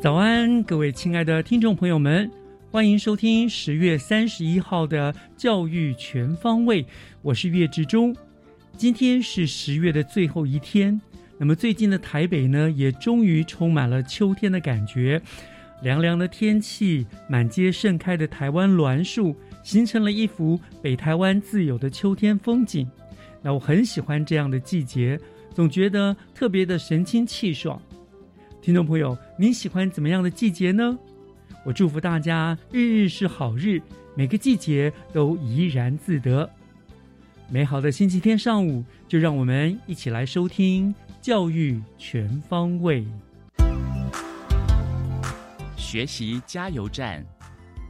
早安，各位亲爱的听众朋友们，欢迎收听十月三十一号的《教育全方位》，我是岳志忠。今天是十月的最后一天，那么最近的台北呢，也终于充满了秋天的感觉。凉凉的天气，满街盛开的台湾栾树，形成了一幅北台湾自有的秋天风景。那我很喜欢这样的季节，总觉得特别的神清气爽。听众朋友，你喜欢怎么样的季节呢？我祝福大家日日是好日，每个季节都怡然自得。美好的星期天上午，就让我们一起来收听教育全方位。学习加油站，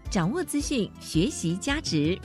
掌握资讯，学习价值。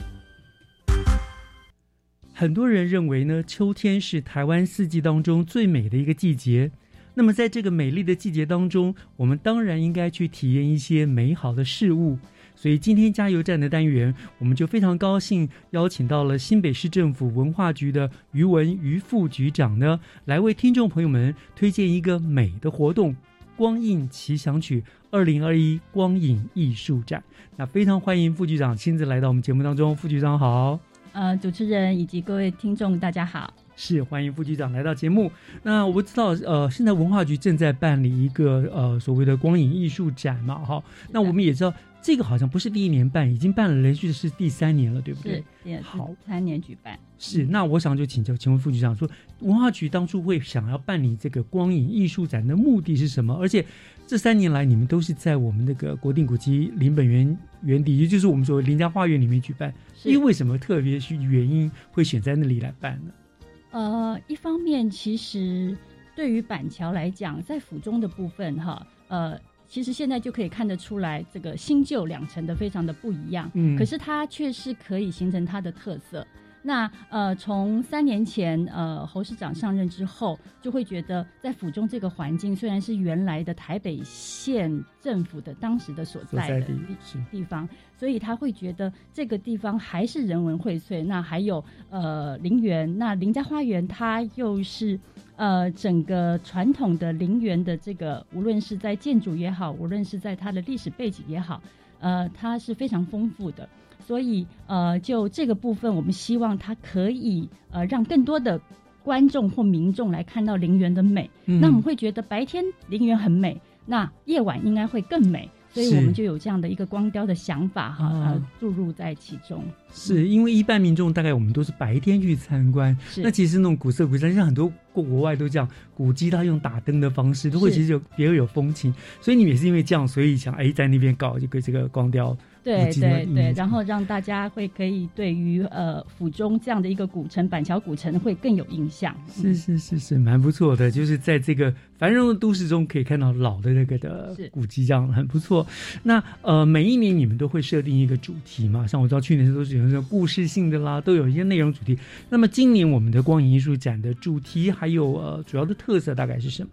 很多人认为呢，秋天是台湾四季当中最美的一个季节。那么，在这个美丽的季节当中，我们当然应该去体验一些美好的事物。所以，今天加油站的单元，我们就非常高兴邀请到了新北市政府文化局的于文于副局长呢，来为听众朋友们推荐一个美的活动——光影奇想曲二零二一光影艺术展。那非常欢迎副局长亲自来到我们节目当中。副局长好。呃，主持人以及各位听众，大家好。是欢迎副局长来到节目。那我不知道，呃，现在文化局正在办理一个呃所谓的光影艺术展嘛，哈。那我们也知道，这个好像不是第一年办，已经办了连续是第三年了，对不对？是，好，三年举办。是，那我想就请教，请问副局长说，文化局当初会想要办理这个光影艺术展的目的是什么？而且这三年来，你们都是在我们那个国定古迹林本源园地，也就是我们所谓林家花园里面举办。因为什么特别是原因会选在那里来办呢？呃，一方面，其实对于板桥来讲，在府中的部分，哈，呃，其实现在就可以看得出来，这个新旧两层的非常的不一样。嗯，可是它却是可以形成它的特色。那呃，从三年前呃侯市长上任之后，就会觉得在府中这个环境虽然是原来的台北县政府的当时的所在的地地方，所以他会觉得这个地方还是人文荟萃。那还有呃陵园，那林家花园它又是呃整个传统的陵园的这个，无论是在建筑也好，无论是在它的历史背景也好，呃，它是非常丰富的。所以，呃，就这个部分，我们希望它可以呃让更多的观众或民众来看到陵园的美。那我们会觉得白天陵园很美，那夜晚应该会更美。所以我们就有这样的一个光雕的想法哈，呃，注入在其中。是因为一般民众大概我们都是白天去参观，那其实那种古色古香，像很多国国外都这样，古迹它用打灯的方式，都会其实有别有风情。所以你们也是因为这样，所以想哎在那边搞一个这个光雕。对对对，然后让大家会可以对于呃府中这样的一个古城板桥古城会更有印象。是是是是，蛮不错的，就是在这个繁荣的都市中可以看到老的那个的古迹，这样很不错。那呃，每一年你们都会设定一个主题嘛？像我知道去年都是有那种故事性的啦，都有一些内容主题。那么今年我们的光影艺术展的主题还有呃主要的特色大概是什么？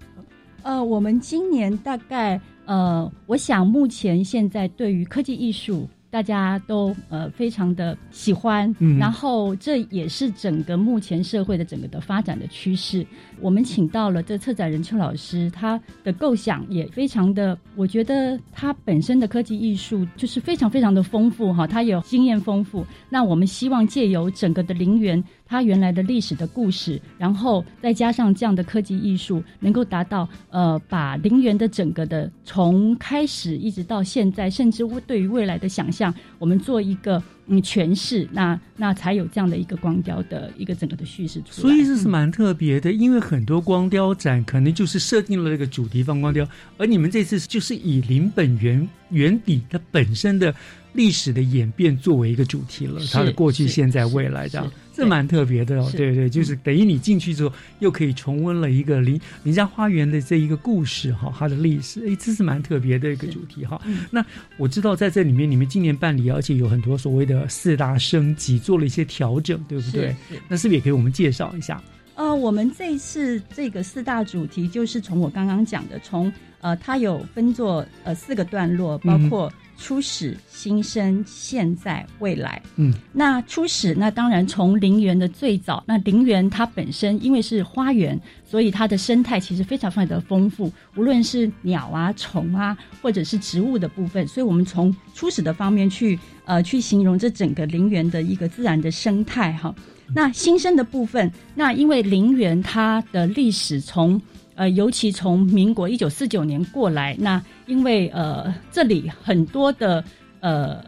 呃，我们今年大概。呃，我想目前现在对于科技艺术大家都呃非常的喜欢，嗯然后这也是整个目前社会的整个的发展的趋势。我们请到了这策展人邱老师，他的构想也非常的，我觉得他本身的科技艺术就是非常非常的丰富哈，他有经验丰富。那我们希望借由整个的陵园。它原来的历史的故事，然后再加上这样的科技艺术，能够达到呃，把陵园的整个的从开始一直到现在，甚至对于未来的想象，我们做一个嗯诠释，那那才有这样的一个光雕的一个整个的叙事出来。所以这是蛮特别的，因为很多光雕展可能就是设定了那个主题放光雕，而你们这次就是以林本源原底它本身的历史的演变作为一个主题了，它的过去、现在、未来这样。这蛮特别的哦，对对，就是等于你进去之后，又可以重温了一个林林家花园的这一个故事哈，它的历史，哎，这是蛮特别的一个主题哈。那我知道在这里面，你们今年办理，而且有很多所谓的四大升级，做了一些调整，对不对？那是不是也给我们介绍一下？呃，我们这次这个四大主题，就是从我刚刚讲的，从呃，它有分作呃四个段落，包括。初始、新生、现在、未来。嗯，那初始，那当然从陵园的最早，那陵园它本身因为是花园，所以它的生态其实非常非常的丰富，无论是鸟啊、虫啊，或者是植物的部分。所以我们从初始的方面去呃去形容这整个陵园的一个自然的生态哈。那新生的部分，那因为陵园它的历史从呃，尤其从民国一九四九年过来，那因为呃这里很多的呃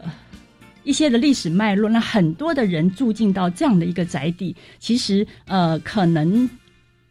一些的历史脉络，那很多的人住进到这样的一个宅邸，其实呃可能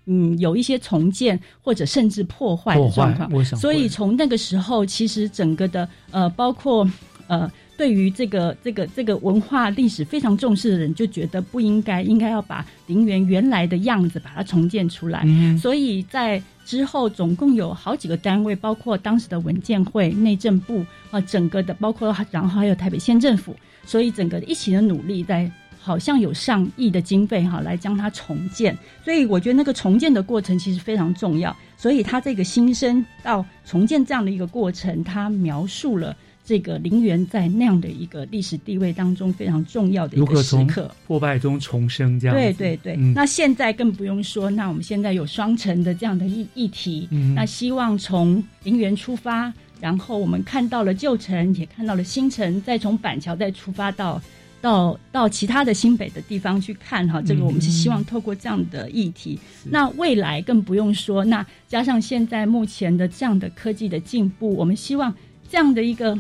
嗯有一些重建或者甚至破坏的状况，所以从那个时候，其实整个的呃包括呃。对于这个这个这个文化历史非常重视的人，就觉得不应该，应该要把陵园原来的样子把它重建出来。所以在之后，总共有好几个单位，包括当时的文建会、内政部啊，整个的包括然后还有台北县政府，所以整个一起的努力，在好像有上亿的经费哈来将它重建。所以我觉得那个重建的过程其实非常重要。所以他这个新生到重建这样的一个过程，他描述了。这个陵园在那样的一个历史地位当中非常重要的一个时刻，破败中重生这样。对对对，那现在更不用说，那我们现在有双城的这样的议议题，那希望从陵园出发，然后我们看到了旧城，也看到了新城，再从板桥再出发到到到其他的新北的地方去看哈，这个我们是希望透过这样的议题，那未来更不用说，那加上现在目前的这样的科技的进步，我们希望这样的一个。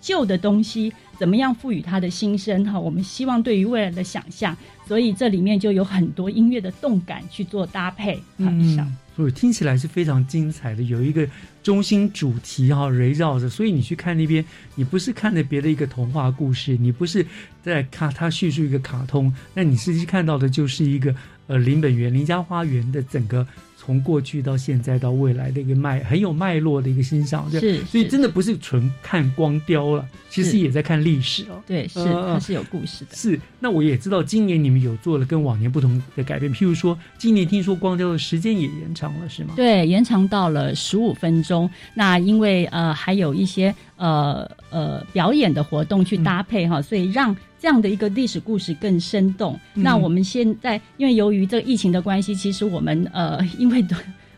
旧的东西怎么样赋予它的新生？哈，我们希望对于未来的想象，所以这里面就有很多音乐的动感去做搭配。嗯，所以听起来是非常精彩的，有一个中心主题哈围绕着。所以你去看那边，你不是看的别的一个童话故事，你不是在看它叙述一个卡通，那你实际看到的就是一个呃林本源林家花园的整个。从过去到现在到未来的一个脉很有脉络的一个欣赏，是，所以真的不是纯看光雕了，其实也在看历史哦。对，是它是有故事的。是，那我也知道今年你们有做了跟往年不同的改变，譬如说今年听说光雕的时间也延长了，是吗？对，延长到了十五分钟。那因为呃还有一些呃呃表演的活动去搭配哈，所以让。这样的一个历史故事更生动。那我们现在因为由于这个疫情的关系，其实我们呃因为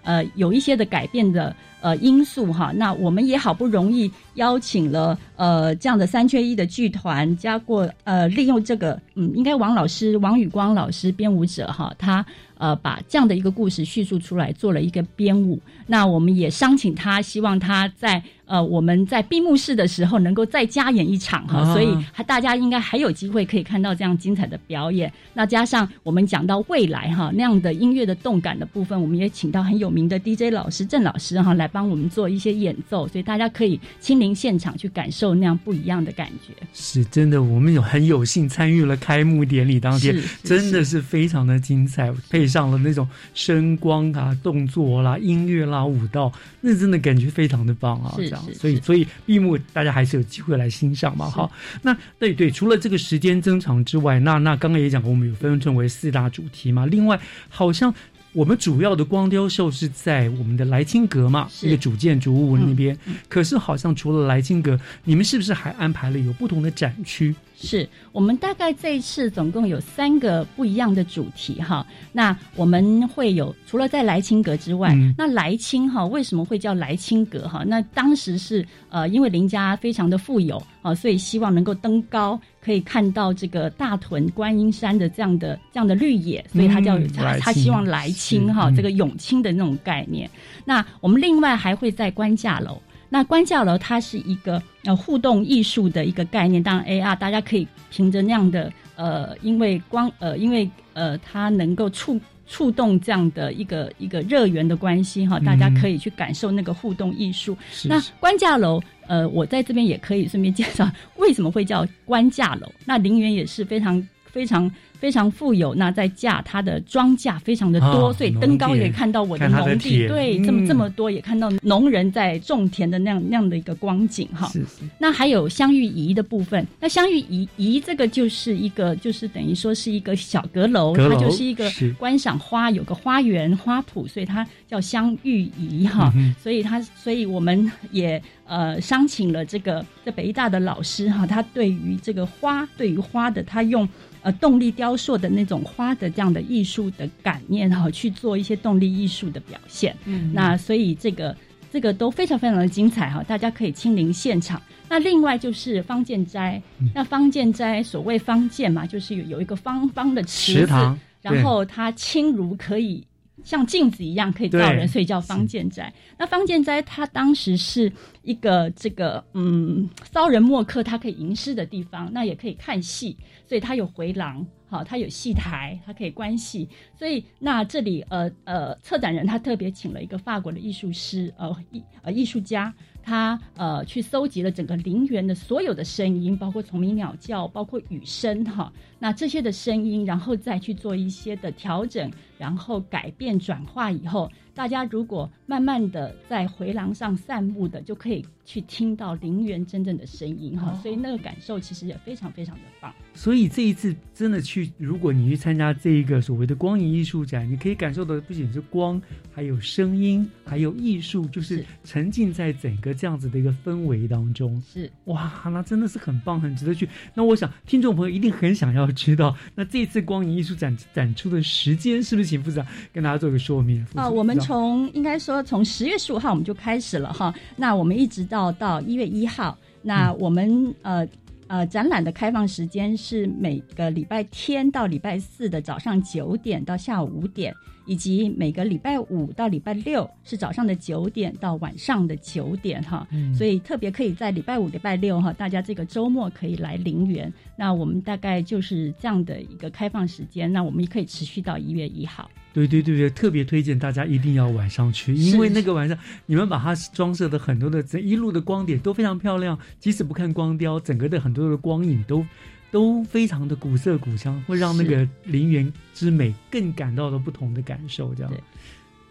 呃有一些的改变的呃因素哈，那我们也好不容易邀请了呃这样的三缺一的剧团，加过呃利用这个嗯应该王老师王宇光老师编舞者哈，他呃把这样的一个故事叙述出来，做了一个编舞。那我们也商请他，希望他在。呃，我们在闭幕式的时候能够再加演一场哈，所以还大家应该还有机会可以看到这样精彩的表演。那加上我们讲到未来哈那样的音乐的动感的部分，我们也请到很有名的 DJ 老师郑老师哈来帮我们做一些演奏，所以大家可以亲临现场去感受那样不一样的感觉。是真的，我们有很有幸参与了开幕典礼当天，真的是非常的精彩，配上了那种声光啊、动作啦、音乐啦、舞蹈，那真的感觉非常的棒啊！这样。所以，所以闭幕大家还是有机会来欣赏嘛，好。那对对，除了这个时间增长之外，那那刚刚也讲过，我们有分成为四大主题嘛。另外，好像我们主要的光雕秀是在我们的莱青阁嘛，是一个主建筑物那边。可是好像除了莱青阁，你们是不是还安排了有不同的展区？是我们大概这一次总共有三个不一样的主题哈。那我们会有除了在来清阁之外，嗯那来清哈为什么会叫来清阁哈？那当时是呃因为林家非常的富有啊，所以希望能够登高，可以看到这个大屯观音山的这样的这样的绿野，所以他叫、嗯他他希望来清哈嗯这个永清的那种概念。那我们另外还会在官架楼。那官架楼它是一个呃互动艺术的一个概念，当然 AR 大家可以凭着那样的呃，因为光呃，因为呃它能够触触动这样的一个一个热源的关系哈，大家嗯可以去感受那个互动艺术。是那官架楼，呃，我在这边也可以顺便介绍为什么会叫官架楼。那陵园也是非常非常非常富有，那在架它的庄稼非常的多，啊所以登高也看到我的农地，田对，这么嗯这么多，也看到农人在种田的那样那样的一个光景哈。是是那还有香芋仪的部分，那香芋仪仪这个就是一个，就是等于说是一个小阁楼，阁楼它就是一个观赏花，有个花园花圃，所以它叫香芋仪哈。嗯所以它，所以我们也呃商请了这个在北医大的老师哈，他对于这个花，对于花的他用呃动力雕塑的那种花的这样的艺术的感念哈，去做一些动力艺术的表现。嗯那所以这个这个都非常非常的精彩哈，大家可以亲临现场。那另外就是方建斋，嗯那方建斋所谓方建嘛，就是有有一个方方的池塘，然后它轻如可以像镜子一样可以照人，所以叫方剑斋。那方剑斋他当时是一个这个嗯骚人墨客，他可以吟诗的地方，那也可以看戏，所以他有回廊。好，他有戏台，他可以观戏，所以那这里呃呃，策展人他特别请了一个法国的艺术师，呃艺呃艺术家，他呃去搜集了整个陵园的所有的声音，包括虫鸣鸟叫，包括雨声哈，那这些的声音，然后再去做一些的调整，然后改变转化以后，大家如果慢慢的在回廊上散步的，就可以去听到陵园真正的声音哈，所以那个感受其实也非常非常的棒。所以这一次真的去，如果你去参加这一个所谓的光影艺术展，你可以感受到的不仅是光，还有声音，还有艺术，就是是沉浸在整个这样子的一个氛围当中。是哇，那真的是很棒，很值得去。那我想听众朋友一定很想要 知道，那这次光影艺术展展出的时间是不是请副长跟大家做个说明？副啊、组我们从应该说从十月十五号我们就开始了哈，那我们一直到到一月一号，那我们、呃呃展览的开放时间是每个礼拜天到礼拜四的早上九点到下午五点，以及每个礼拜五到礼拜六是早上的九点到晚上的九点哈，嗯所以特别可以在礼拜五、礼拜六哈，大家这个周末可以来陵园。那我们大概就是这样的一个开放时间，那我们也可以持续到一月一号。对对对对，特别推荐大家一定要晚上去，因为那个晚上你们把它装设的很多的这一路的光点都非常漂亮，即使不看光雕，整个的很多的光影都都非常的古色古香，会让那个陵园之美更感到了不同的感受。这样。对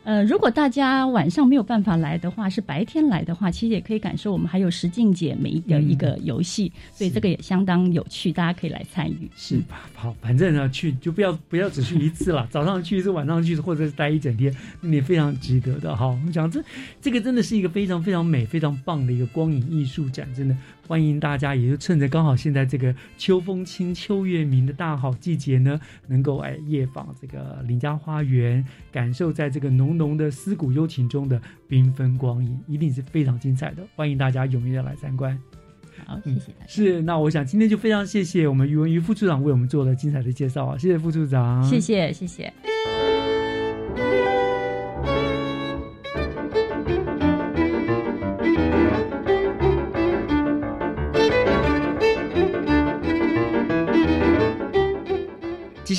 呃，如果大家晚上没有办法来的话，是白天来的话，其实也可以感受我们还有石静姐每一个嗯一个游戏，所以这个也相当有趣，大家可以来参与。是吧？好，反正呢，去就不要不要只去一次了，早上去一次，晚上去，或者是待一整天，那也非常值得的哈。我们讲这这个真的是一个非常非常美、非常棒的一个光影艺术展，真的欢迎大家，也就趁着刚好现在这个秋风清、秋月明的大好季节呢，能够哎夜访这个林家花园，感受在这个浓浓的思古幽情中的缤纷光影，一定是非常精彩的。欢迎大家踊跃的来参观。好，谢嗯谢大家，是，那我想今天就非常谢谢我们于文于副处长为我们做了精彩的介绍啊，谢谢副处长，谢。谢谢谢。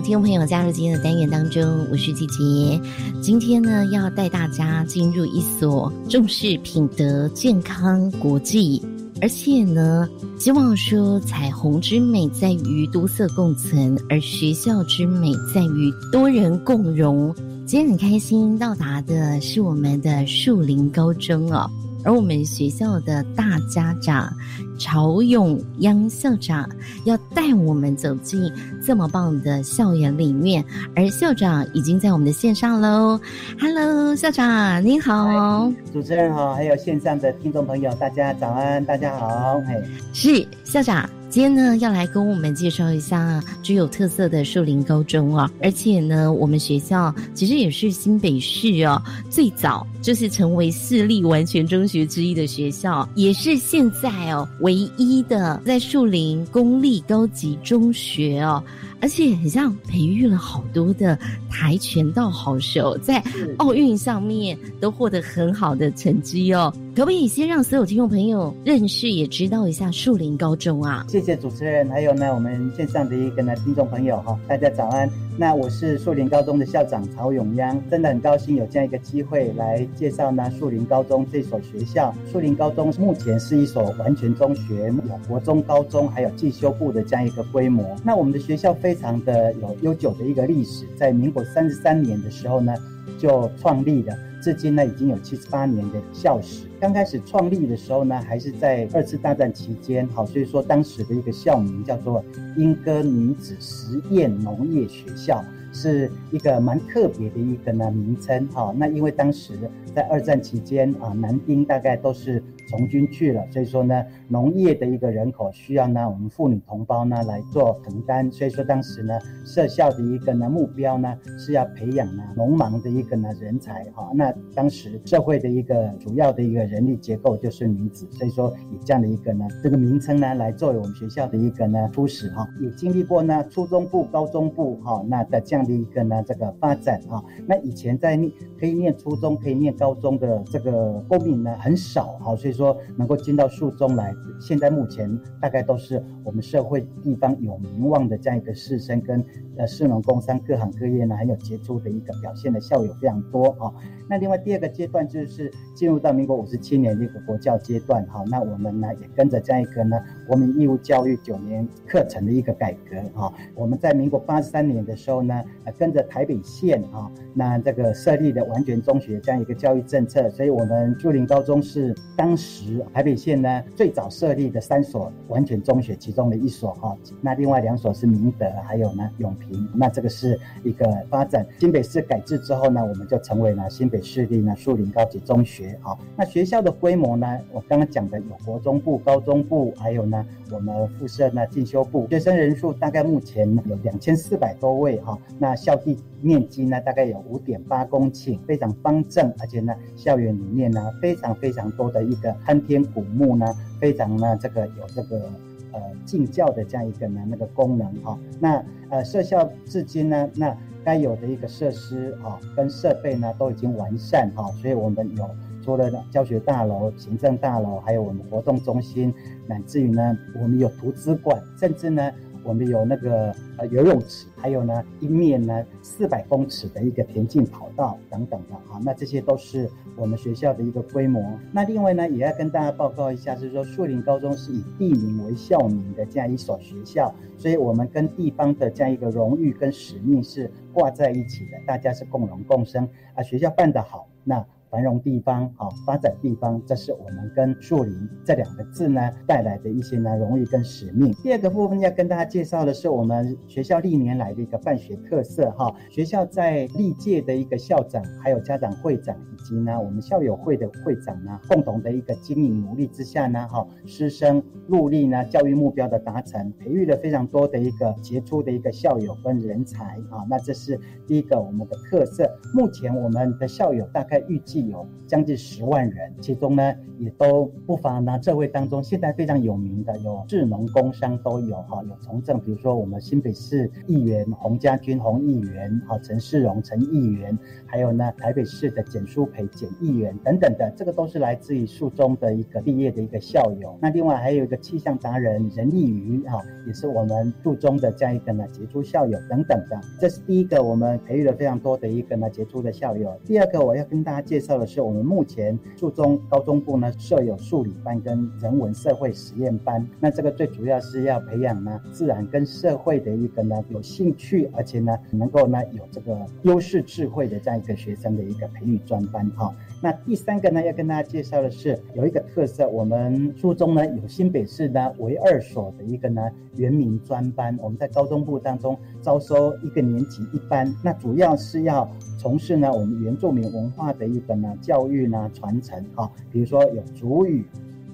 听众朋友加入今天的单元当中，我是季杰。今天呢，要带大家进入一所重视品德、健康、国际而且呢，希望说彩虹之美在于多色共存，而学校之美在于多人共融。今天很开心到达的是我们的树林高中哦。而我们学校的大家长曹永央校长要带我们走进这么棒的校园里面，而校长已经在我们的线上喽。Hello，校长您好，主持人好，还有线上的听众朋友，大家早安，大家好，嘿，是校长。今天呢，要来跟我们介绍一下具有特色的树林高中啊，而且呢，我们学校其实也是新北市哦最早就是成为私立完全中学之一的学校，也是现在哦唯一的在树林公立高级中学哦。而且很像培育了好多的跆拳道好手，在奥运上面都获得很好的成绩哦。可不可以先让所有听众朋友认识也知道一下树林高中啊？谢谢主持人，还有呢我们线上的一个呢听众朋友哈，大家早安。那我是树林高中的校长曹永央，真的很高兴有这样一个机会来介绍呢树林高中这所学校。树林高中目前是一所完全中学，有国中、高中还有进修部的这样一个规模。那我们的学校非非常的有悠久的一个历史，在民国三十三年的时候呢就创立了。至今呢，已经有七十八年的校史。刚开始创立的时候呢，还是在二次大战期间，好，所以说当时的一个校名叫做莺歌女子实验农业学校，是一个蛮特别的一个呢名称，哈。那因为当时在二战期间啊，男丁大概都是。从军去了，所以说呢，农业的一个人口需要呢，我们妇女同胞呢来做承担。所以说当时呢，设校的一个呢目标呢是要培养呢农忙的一个呢人才哈。那当时社会的一个主要的一个人力结构就是女子，所以说以这样的一个呢这个名称呢来作为我们学校的一个呢初始哈。也经历过呢初中部、高中部哈那的这样的一个呢这个发展哈。那以前在念可以念初中、可以念高中的这个公民呢很少哈，所以说。说能够进到树中来，现在目前大概都是我们社会地方有名望的这样一个士绅，跟呃市农工商各行各业呢很有杰出的一个表现的校友非常多啊。那另外第二个阶段就是进入到民国五十七年的一个国教阶段哈，那我们呢也跟着这样一个呢国民义务教育九年课程的一个改革哈。我们在民国八十三年的时候呢，跟着台北县啊，那这个设立的完全中学这样一个教育政策，所以我们竹林高中是当时。时台北县呢最早设立的三所完全中学，其中的一所哈，那另外两所是明德，还有呢永平，那这个是一个发展。新北市改制之后呢，我们就成为了新北市立呢树林高级中学哈。那学校的规模呢，我刚刚讲的有国中部、高中部，还有呢我们附设呢进修部，学生人数大概目前有两千四百多位哈。那校地面积呢大概有五点八公顷，非常方正，而且呢校园里面呢非常非常多的一个。参天古木呢，非常呢，这个有这个呃敬教的这样一个呢那个功能哈。那呃设校至今呢，那该有的一个设施啊跟设备呢都已经完善哈。所以我们有除了教学大楼、行政大楼，还有我们活动中心，乃至于呢我们有图书馆，甚至呢。我们有那个呃游泳池，还有呢一面呢四百公尺的一个田径跑道等等的哈，那这些都是我们学校的一个规模。那另外呢，也要跟大家报告一下，就是说树林高中是以地名为校名的这样一所学校，所以我们跟地方的这样一个荣誉跟使命是挂在一起的，大家是共荣共生啊。学校办得好，那。繁荣地方啊，发展地方，这是我们跟树林这两个字呢带来的一些呢荣誉跟使命。第二个部分要跟大家介绍的是我们学校历年来的一个办学特色哈。学校在历届的一个校长、还有家长会长以及呢我们校友会的会长呢共同的一个经营努力之下呢，哈，师生努力呢教育目标的达成，培育了非常多的一个杰出的一个校友跟人才啊。那这是第一个我们的特色。目前我们的校友大概预计。有将近十万人，其中呢也都不乏呢这位当中现在非常有名的有智农工商都有哈，有从政，比如说我们新北市议员洪家军洪议员哈，陈世荣陈议员，还有呢台北市的简书培简议员等等的，这个都是来自于树中的一个毕业的一个校友。那另外还有一个气象达人任立瑜哈，也是我们树中的这样一个呢杰出校友等等的。这是第一个我们培育了非常多的一个呢杰出的校友。第二个我要跟大家介绍。的是我们目前树中、高中部呢设有数理班跟人文社会实验班。那这个最主要是要培养呢自然跟社会的一个呢有兴趣，而且呢能够呢有这个优势智慧的这样一个学生的一个培育专班哈。那第三个呢要跟大家介绍的是有一个特色，我们初中呢有新北市呢唯二所的一个呢原民专班，我们在高中部当中招收一个年级一班，那主要是要。从事呢，我们原住民文化的一个呢教育呢传承哈，比如说有主语、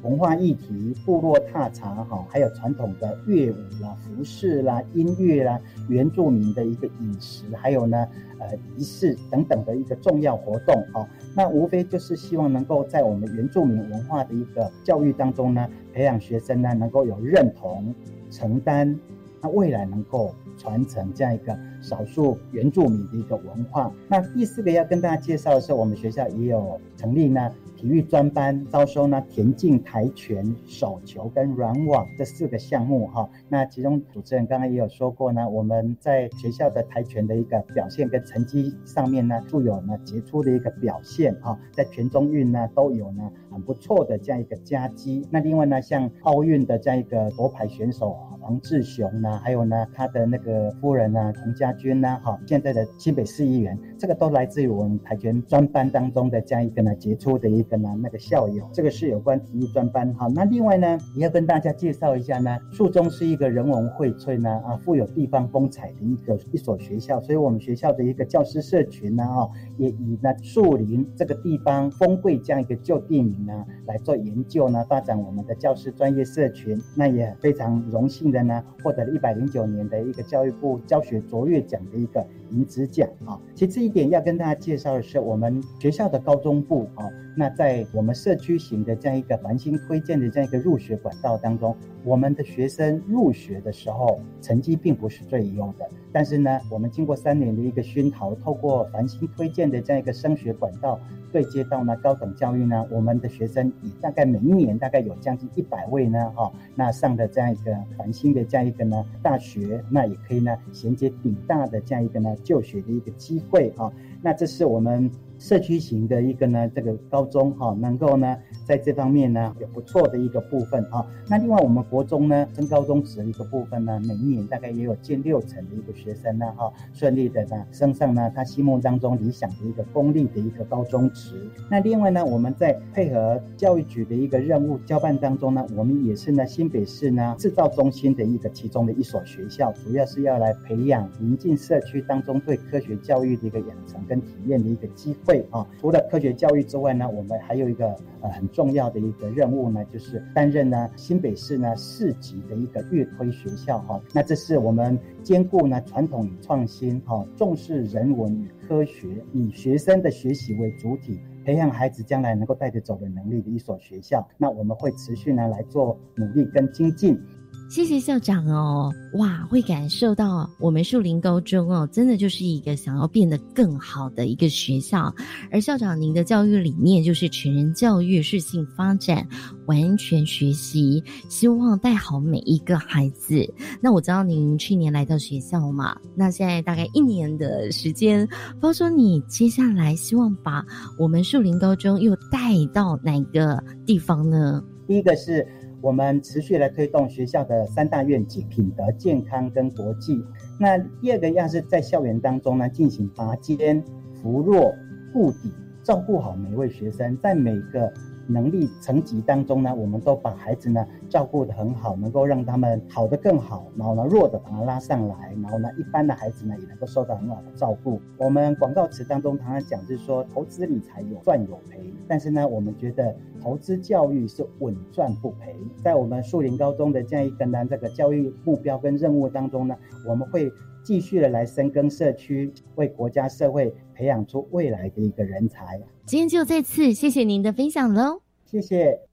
文化议题、部落踏查哈，还有传统的乐舞啦、服饰啦、音乐啦、原住民的一个饮食，还有呢呃仪式等等的一个重要活动哈。那无非就是希望能够在我们原住民文化的一个教育当中呢，培养学生呢能够有认同、承担，那未来能够。传承这样一个少数原住民的一个文化。那第四个要跟大家介绍的是，我们学校也有成立呢体育专班，招收呢田径、跆拳、手球跟软网这四个项目哈。那其中主持人刚刚也有说过呢，我们在学校的跆拳的一个表现跟成绩上面呢，具有呢杰出的一个表现哈，在全中运呢都有呢很不错的这样一个佳绩。那另外呢，像奥运的这样一个夺牌选手。王志雄呢，还有呢，他的那个夫人呢，童家军呢，哈，现在的新北市议员，这个都来自于我们跆拳专班当中的这样一个呢杰出的一个呢那个校友，这个是有关体育专班哈。那另外呢，也要跟大家介绍一下呢，树中是一个人文荟萃呢啊，富有地方风采的一个一所学校，所以我们学校的一个教师社群呢，啊，也以呢树林这个地方丰贵这样一个旧地名呢来做研究呢，发展我们的教师专业社群，那也非常荣幸的。呢，获得了一百零九年的一个教育部教学卓越奖的一个银质奖啊。其次一点要跟大家介绍的是，我们学校的高中部啊，那在我们社区型的这样一个繁星推荐的这样一个入学管道当中，我们的学生入学的时候成绩并不是最优的，但是呢，我们经过三年的一个熏陶，透过繁星推荐的这样一个升学管道。对接到呢高等教育呢，我们的学生以大概每一年大概有将近一百位呢，哈，那上的这样一个繁星的这样一个呢大学，那也可以呢衔接顶大的这样一个呢就学的一个机会啊，那这是我们。社区型的一个呢，这个高中哈，能够呢在这方面呢有不错的一个部分啊。那另外我们国中呢，升高中职的一个部分呢，每一年大概也有近六成的一个学生呢哈，顺利的呢升上呢他心目当中理想的一个公立的一个高中职。那另外呢，我们在配合教育局的一个任务交办当中呢，我们也是呢新北市呢制造中心的一个其中的一所学校，主要是要来培养临近社区当中对科学教育的一个养成跟体验的一个机会。会啊，除了科学教育之外呢，我们还有一个呃很重要的一个任务呢，就是担任呢新北市呢市级的一个月推学校哈。那这是我们兼顾呢传统与创新哈，重视人文与科学，以学生的学习为主体，培养孩子将来能够带着走的能力的一所学校。那我们会持续呢来做努力跟精进。谢谢校长哦，哇，会感受到我们树林高中哦，真的就是一个想要变得更好的一个学校。而校长您的教育理念就是全人教育、适性发展、完全学习，希望带好每一个孩子。那我知道您去年来到学校嘛，那现在大概一年的时间，包说你接下来希望把我们树林高中又带到哪个地方呢？第一个是。我们持续来推动学校的三大愿景：品德、健康跟国际。那第二个要是在校园当中呢，进行拔尖、扶弱、护底，照顾好每位学生，在每个。能力层级当中呢，我们都把孩子呢照顾得很好，能够让他们好的更好，然后呢弱的把他拉上来，然后呢一般的孩子呢也能够受到很好的照顾。我们广告词当中常常讲，就是说投资理财有赚有赔，但是呢我们觉得投资教育是稳赚不赔。在我们树林高中的这样一个呢这个教育目标跟任务当中呢，我们会继续的来深耕社区，为国家社会培养出未来的一个人才。今天就再次谢谢您的分享喽，谢谢。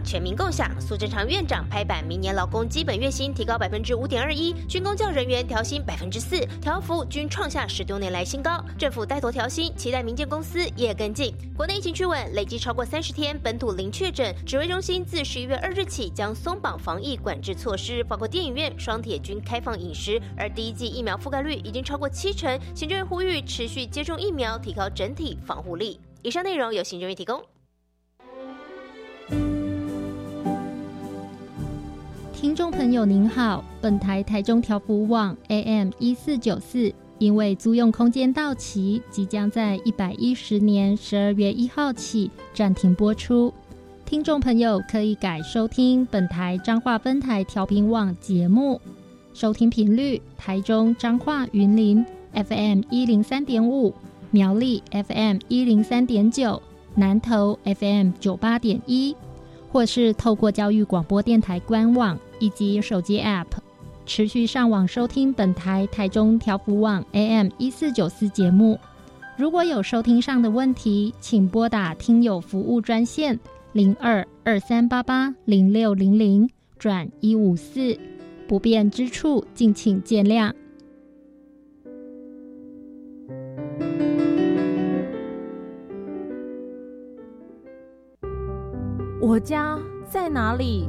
全民共享。苏贞昌院长拍板，明年劳工基本月薪提高百分之五点二一，军工教人员调薪百分之四，调幅均创下十多年来新高。政府带头调薪，期待民间公司也跟进。国内疫情趋稳，累计超过三十天本土零确诊。指挥中心自十一月二日起将松绑防疫管制措施，包括电影院、双铁均开放饮食。而第一剂疫苗覆盖率已经超过七成，行政院呼吁持续接种疫苗，提高整体防护力。以上内容由行政院提供。听众朋友您好，本台台中调幅网 AM 一四九四，因为租用空间到期，即将在一百一十年十二月一号起暂停播出。听众朋友可以改收听本台彰化分台调频网节目，收听频率：台中彰化云林 FM 一零三点五，苗栗 FM 一零三点九，南投 FM 九八点一。或是透过教育广播电台官网以及手机 App，持续上网收听本台台中调幅网 AM 一四九四节目。如果有收听上的问题，请拨打听友服务专线零二二三八八零六零零转一五四，不便之处敬请见谅。我家在哪里？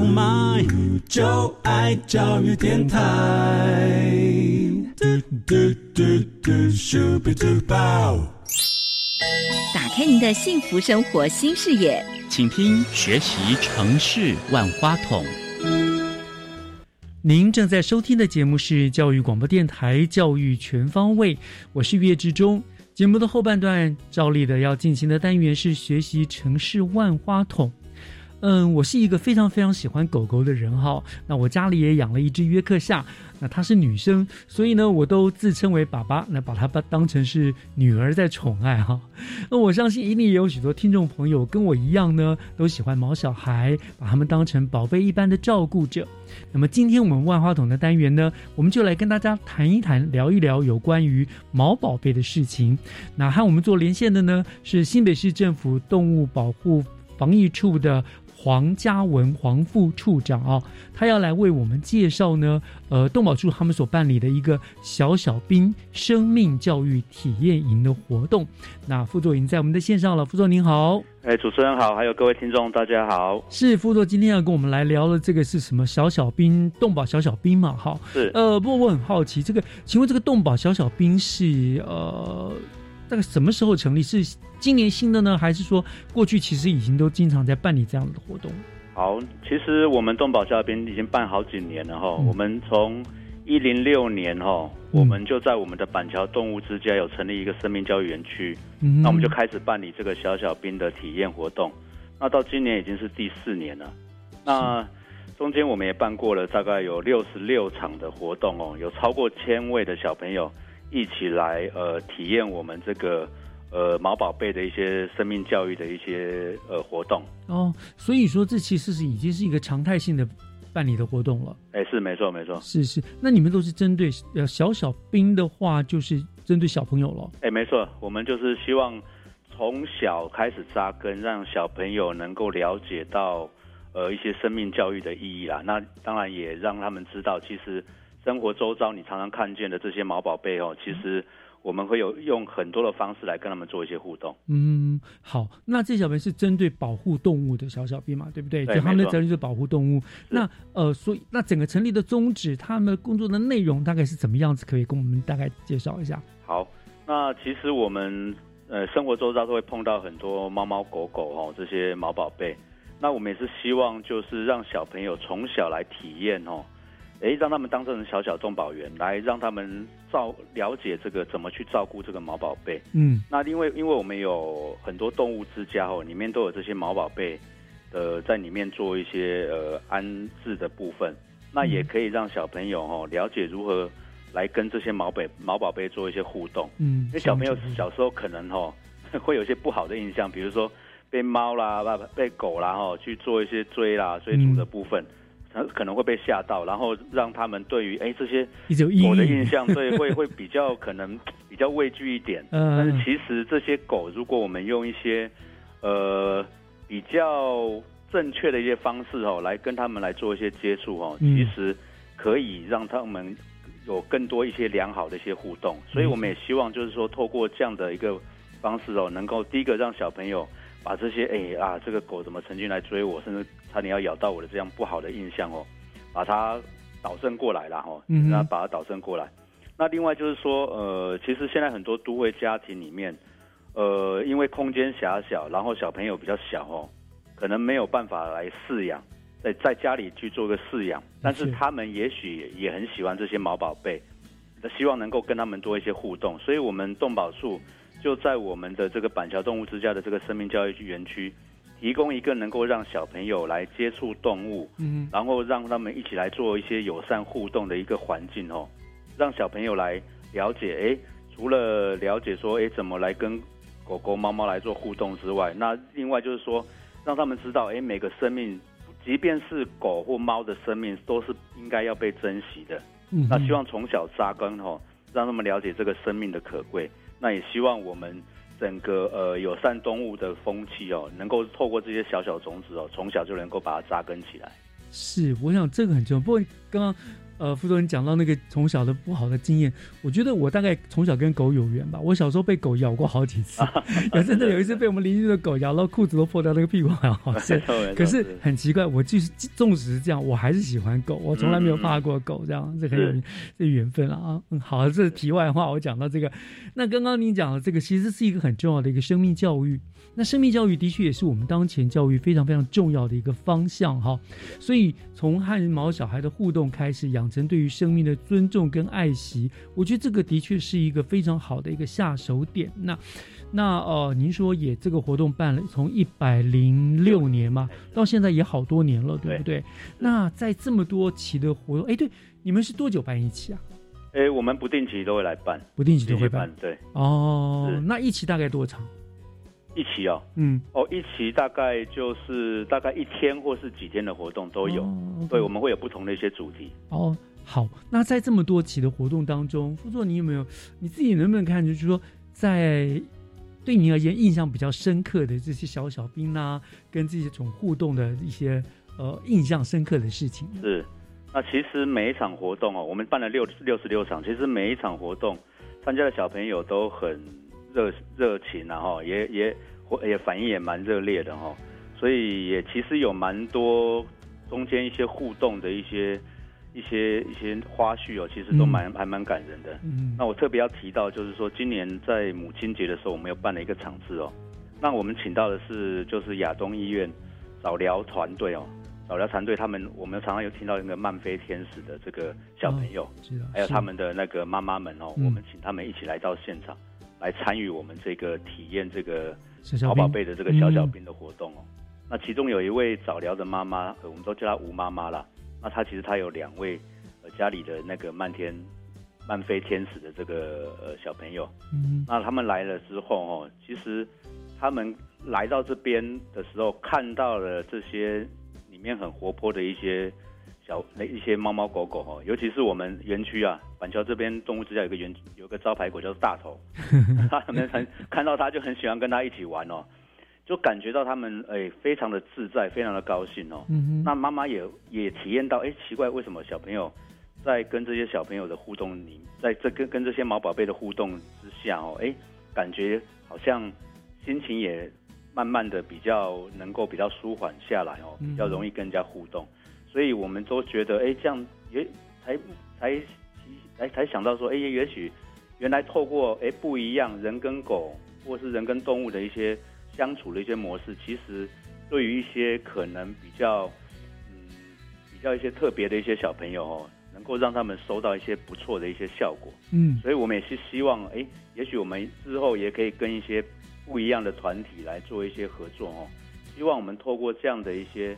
mind，就爱教育电台。打开您的幸福生活新视野，请听学习城市万花筒。您正在收听的节目是教育广播电台《教育全方位》，我是岳志忠。节目的后半段，照例的要进行的单元是学习城市万花筒。嗯，我是一个非常非常喜欢狗狗的人哈。那我家里也养了一只约克夏，那她是女生，所以呢，我都自称为爸爸，那把她当成是女儿在宠爱哈。那我相信一定也有许多听众朋友跟我一样呢，都喜欢毛小孩，把他们当成宝贝一般的照顾着。那么今天我们万花筒的单元呢，我们就来跟大家谈一谈，聊一聊有关于毛宝贝的事情。那和我们做连线的呢，是新北市政府动物保护防疫处的。黄嘉文黄副处长啊，他要来为我们介绍呢，呃，动保处他们所办理的一个小小兵生命教育体验营的活动。那副座已经在我们的线上了，副座您好，哎，主持人好，还有各位听众大家好，是副座今天要跟我们来聊的这个是什么小小兵动保小小兵嘛？哈，是，呃，不过我很好奇，这个，请问这个动保小小兵是呃。大概什么时候成立？是今年新的呢，还是说过去其实已经都经常在办理这样的活动？好，其实我们动保嘉宾已经办好几年了哈。我们从一零六年哈，我们就在我们的板桥动物之家有成立一个生命教育园区，那我们就开始办理这个小小兵的体验活动。那到今年已经是第四年了。那中间我们也办过了大概有六十六场的活动哦，有超过千位的小朋友。一起来呃体验我们这个呃毛宝贝的一些生命教育的一些呃活动哦，所以说这其实是已经是一个常态性的办理的活动了。哎，是没错没错，是是。那你们都是针对呃小小兵的话，就是针对小朋友了。哎，没错，我们就是希望从小开始扎根，让小朋友能够了解到呃一些生命教育的意义啦。那当然也让他们知道，其实。生活周遭你常常看见的这些毛宝贝哦，其实我们会有用很多的方式来跟他们做一些互动。嗯，好，那这小兵是针对保护动物的小小兵嘛，对不对？对，他们的责任就是保护动物。那呃，所以那整个成立的宗旨，他们工作的内容大概是怎么样子？可以跟我们大概介绍一下。好，那其实我们呃生活周遭都会碰到很多猫猫狗狗哦，这些毛宝贝。那我们也是希望就是让小朋友从小来体验哦。哎，让他们当成小小动保员，来让他们照了解这个怎么去照顾这个毛宝贝。嗯，那因为因为我们有很多动物之家哦，里面都有这些毛宝贝呃在里面做一些呃安置的部分，那也可以让小朋友哦了解如何来跟这些毛贝毛宝贝做一些互动。嗯，因为小朋友小时候可能哦 会有一些不好的印象，比如说被猫啦、不被狗啦哈去做一些追啦追逐的部分。他可能会被吓到，然后让他们对于哎这些狗的印象，对 会会比较可能比较畏惧一点。嗯，但是其实这些狗，如果我们用一些呃比较正确的一些方式哦，来跟他们来做一些接触哦，其实可以让他们有更多一些良好的一些互动。所以我们也希望就是说，透过这样的一个方式哦，能够第一个让小朋友。把这些哎啊，这个狗怎么曾经来追我，甚至差点要咬到我的这样不好的印象哦，把它导正过来了哦，那把它导正过来。那另外就是说，呃，其实现在很多都会家庭里面，呃，因为空间狭小，然后小朋友比较小哦，可能没有办法来饲养，在在家里去做个饲养，但是他们也许也很喜欢这些毛宝贝，希望能够跟他们多一些互动，所以我们动保处。就在我们的这个板桥动物之家的这个生命教育园区，提供一个能够让小朋友来接触动物，嗯，然后让他们一起来做一些友善互动的一个环境哦，让小朋友来了解，哎，除了了解说，哎，怎么来跟狗狗、猫猫来做互动之外，那另外就是说，让他们知道，哎，每个生命，即便是狗或猫的生命，都是应该要被珍惜的。嗯，那希望从小扎根哦，让他们了解这个生命的可贵。那也希望我们整个呃友善动物的风气哦，能够透过这些小小种子哦，从小就能够把它扎根起来。是，我想这个很重要。不过刚刚。呃，副总，你讲到那个从小的不好的经验，我觉得我大概从小跟狗有缘吧。我小时候被狗咬过好几次，也真的有一次被我们邻居的狗咬到裤子都破掉，那个屁股还好 深。可是很奇怪，我就是纵使是这样，我还是喜欢狗，我从来没有怕过狗，这样这很有这缘分了啊。嗯，好，这是题外话，我讲到这个。那刚刚你讲的这个，其实是一个很重要的一个生命教育。那生命教育的确也是我们当前教育非常非常重要的一个方向哈。所以从和毛小孩的互动开始养。成对于生命的尊重跟爱惜，我觉得这个的确是一个非常好的一个下手点。那那呃，您说也这个活动办了从一百零六年嘛，到现在也好多年了，对不对？那在这么多期的活动，哎，对，你们是多久办一期啊？哎，我们不定期都会来办，不定期都会办，对。哦，那一期大概多长？一期哦，嗯，哦，一期大概就是大概一天或是几天的活动都有，对，我们会有不同的一些主题。哦，好，那在这么多期的活动当中，傅作，你有没有你自己能不能看，就是说，在对你而言印象比较深刻的这些小小兵啊，跟这些种互动的一些呃印象深刻的事情？是，那其实每一场活动哦，我们办了六六十六场，其实每一场活动参加的小朋友都很。热热情然后也也也反应也蛮热烈的哈，所以也其实有蛮多中间一些互动的一些一些一些花絮哦，其实都蛮还蛮感人的。嗯，那我特别要提到，就是说今年在母亲节的时候，我们又办了一个场次哦。那我们请到的是就是亚东医院早疗团队哦，早疗团队他们我们常常有听到那个漫飞天使的这个小朋友，还有他们的那个妈妈们哦，我们请他们一起来到现场。来参与我们这个体验这个好宝贝的这个小小兵的活动哦。那其中有一位早疗的妈妈，我们都叫她吴妈妈啦。那她其实她有两位呃家里的那个漫天漫飞天使的这个呃小朋友。嗯。那他们来了之后哦，其实他们来到这边的时候，看到了这些里面很活泼的一些。小那一些猫猫狗狗哦，尤其是我们园区啊，板桥这边动物之家有个园有个招牌狗叫做大头 他们很看到它就很喜欢跟它一起玩哦，就感觉到他们哎非常的自在，非常的高兴哦。那妈妈也也体验到哎奇怪，为什么小朋友在跟这些小朋友的互动里，在这跟跟这些毛宝贝的互动之下哦，哎感觉好像心情也慢慢的比较能够比较舒缓下来哦，比较容易跟人家互动。所以我们都觉得，哎，这样也才才才才想到说，哎，也许原来透过哎不一样人跟狗，或是人跟动物的一些相处的一些模式，其实对于一些可能比较嗯比较一些特别的一些小朋友哦，能够让他们收到一些不错的一些效果。嗯，所以我们也是希望，哎，也许我们之后也可以跟一些不一样的团体来做一些合作哦。希望我们透过这样的一些，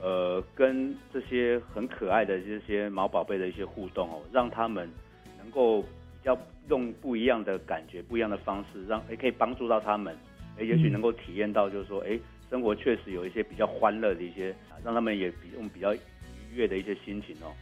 呃，跟这些很可爱的这些毛宝贝的一些互动哦，让他们能够比较用不一样的感觉、不一样的方式，让也可以帮助到他们，哎，也许能够体验到，就是说，哎，生活确实有一些比较欢乐的一些，让他们也比用比较愉悦的一些心情哦，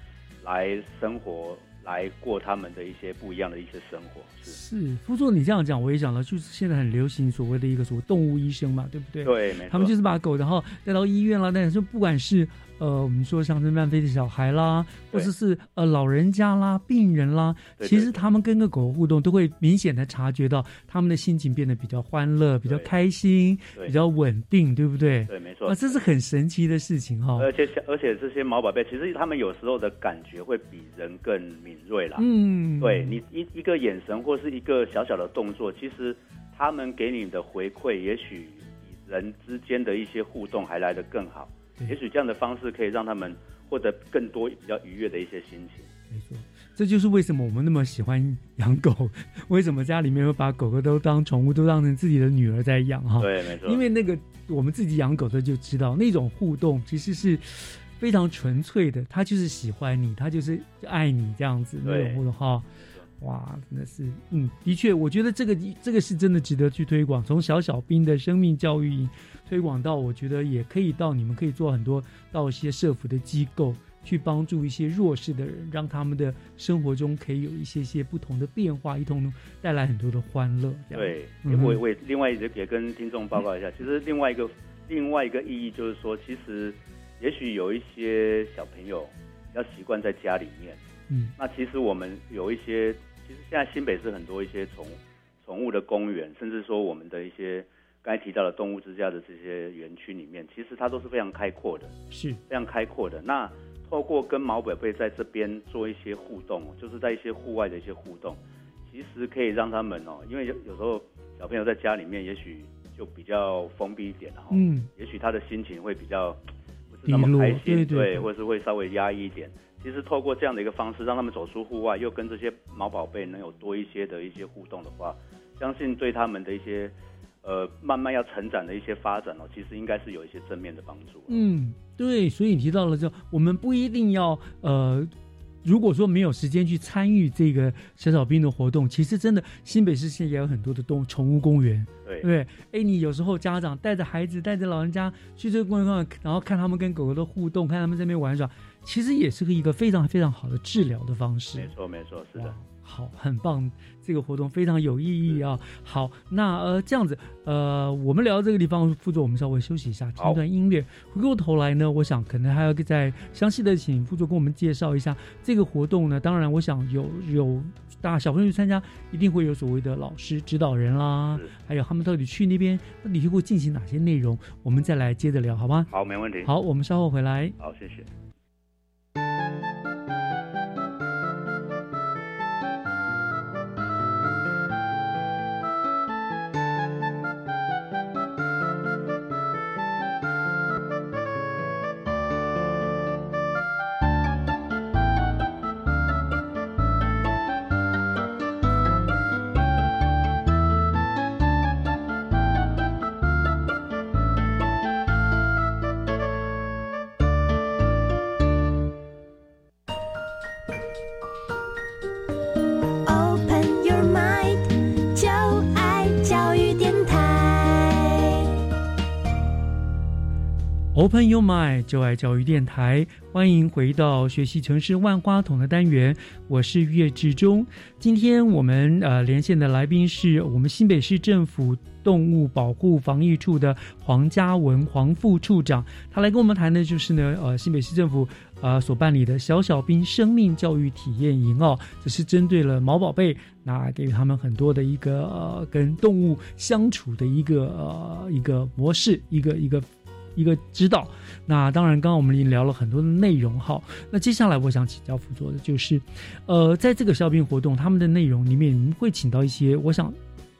来生活。来过他们的一些不一样的一些生活，是是。傅作，你这样讲，我也想到，就是现在很流行所谓的一个所谓动物医生嘛，对不对？对，没错。他们就是把狗然后带到医院了，但是不管是。呃，我们说像是慢飞的小孩啦，或者是呃老人家啦、病人啦，其实他们跟个狗互动，都会明显的察觉到他们的心情变得比较欢乐、比较开心、比较稳定，对不对？对，没错。啊，这是很神奇的事情哈。而且，而且这些毛宝贝，其实他们有时候的感觉会比人更敏锐啦。嗯，对你一一个眼神或是一个小小的动作，其实他们给你的回馈，也许比人之间的一些互动还来得更好。也许这样的方式可以让他们获得更多比较愉悦的一些心情。没错，这就是为什么我们那么喜欢养狗，为什么家里面会把狗狗都当宠物，都当成自己的女儿在养哈。对，没错。因为那个我们自己养狗的就知道，那种互动其实是非常纯粹的，他就是喜欢你，他就是爱你这样子那种互动哈。哇，真的是，嗯，的确，我觉得这个这个是真的值得去推广，从小小兵的生命教育推广到，我觉得也可以到你们可以做很多到一些社福的机构去帮助一些弱势的人，让他们的生活中可以有一些些不同的变化，一同带来很多的欢乐。对，我我另外也也跟听众报告一下，其实另外一个另外一个意义就是说，其实也许有一些小朋友要习惯在家里面，嗯，那其实我们有一些。其实现在新北市很多一些宠宠物的公园，甚至说我们的一些刚才提到的动物之家的这些园区里面，其实它都是非常开阔的，是非常开阔的。那透过跟毛宝贝在这边做一些互动，就是在一些户外的一些互动，其实可以让他们哦，因为有有时候小朋友在家里面，也许就比较封闭一点，然后嗯，也许他的心情会比较不是那么开心，对，或者是会稍微压抑一点。其实透过这样的一个方式，让他们走出户外，又跟这些毛宝贝能有多一些的一些互动的话，相信对他们的一些呃慢慢要成长的一些发展哦，其实应该是有一些正面的帮助。嗯，对，所以你提到了，就我们不一定要呃，如果说没有时间去参与这个小小兵的活动，其实真的新北市现在也有很多的动宠物公园，对对？哎，你有时候家长带着孩子，带着老人家去这个公园看，然后看他们跟狗狗的互动，看他们在那边玩耍。其实也是个一个非常非常好的治疗的方式。没错，没错，是的。好，很棒，这个活动非常有意义啊。好，那呃这样子，呃，我们聊到这个地方，副座我们稍微休息一下，听一段音乐。回过头来呢，我想可能还要再详细的请副座跟我们介绍一下这个活动呢。当然，我想有有大小朋友去参加，一定会有所谓的老师指导人啦，还有他们到底去那边到底会进行哪些内容，我们再来接着聊，好吗？好，没问题。好，我们稍后回来。好，谢谢。Open Your Mind，就爱教育电台，欢迎回到学习城市万花筒的单元，我是岳志忠。今天我们呃连线的来宾是我们新北市政府动物保护防疫处的黄嘉文黄副处长，他来跟我们谈的就是呢呃新北市政府呃所办理的小小兵生命教育体验营哦，这是针对了毛宝贝，那给予他们很多的一个呃跟动物相处的一个呃一个模式，一个一个。一个指导，那当然，刚刚我们已经聊了很多的内容哈。那接下来我想请教辅佐的就是，呃，在这个校兵活动，他们的内容里面，你们会请到一些，我想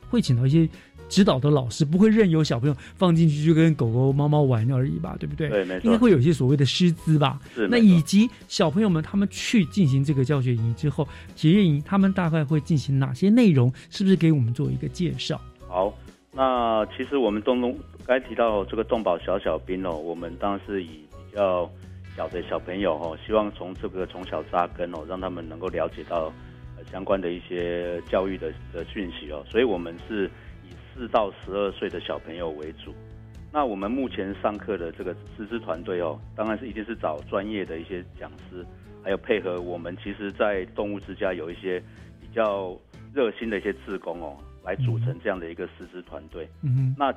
会请到一些指导的老师，不会任由小朋友放进去就跟狗狗、猫猫玩而已吧？对不对？对，没错。应该会有一些所谓的师资吧？是。那以及小朋友们他们去进行这个教学营之后，体验营他们大概会进行哪些内容？是不是给我们做一个介绍？好，那其实我们东东该提到这个动保小小兵哦，我们当然是以比较小的小朋友哦，希望从这个从小扎根哦，让他们能够了解到。相关的一些教育的的讯息哦，所以我们是以四到十二岁的小朋友为主。那我们目前上课的这个师资团队哦，当然是一定是找专业的一些讲师，还有配合我们其实，在动物之家有一些比较热心的一些志工哦，来组成这样的一个师资团队。嗯那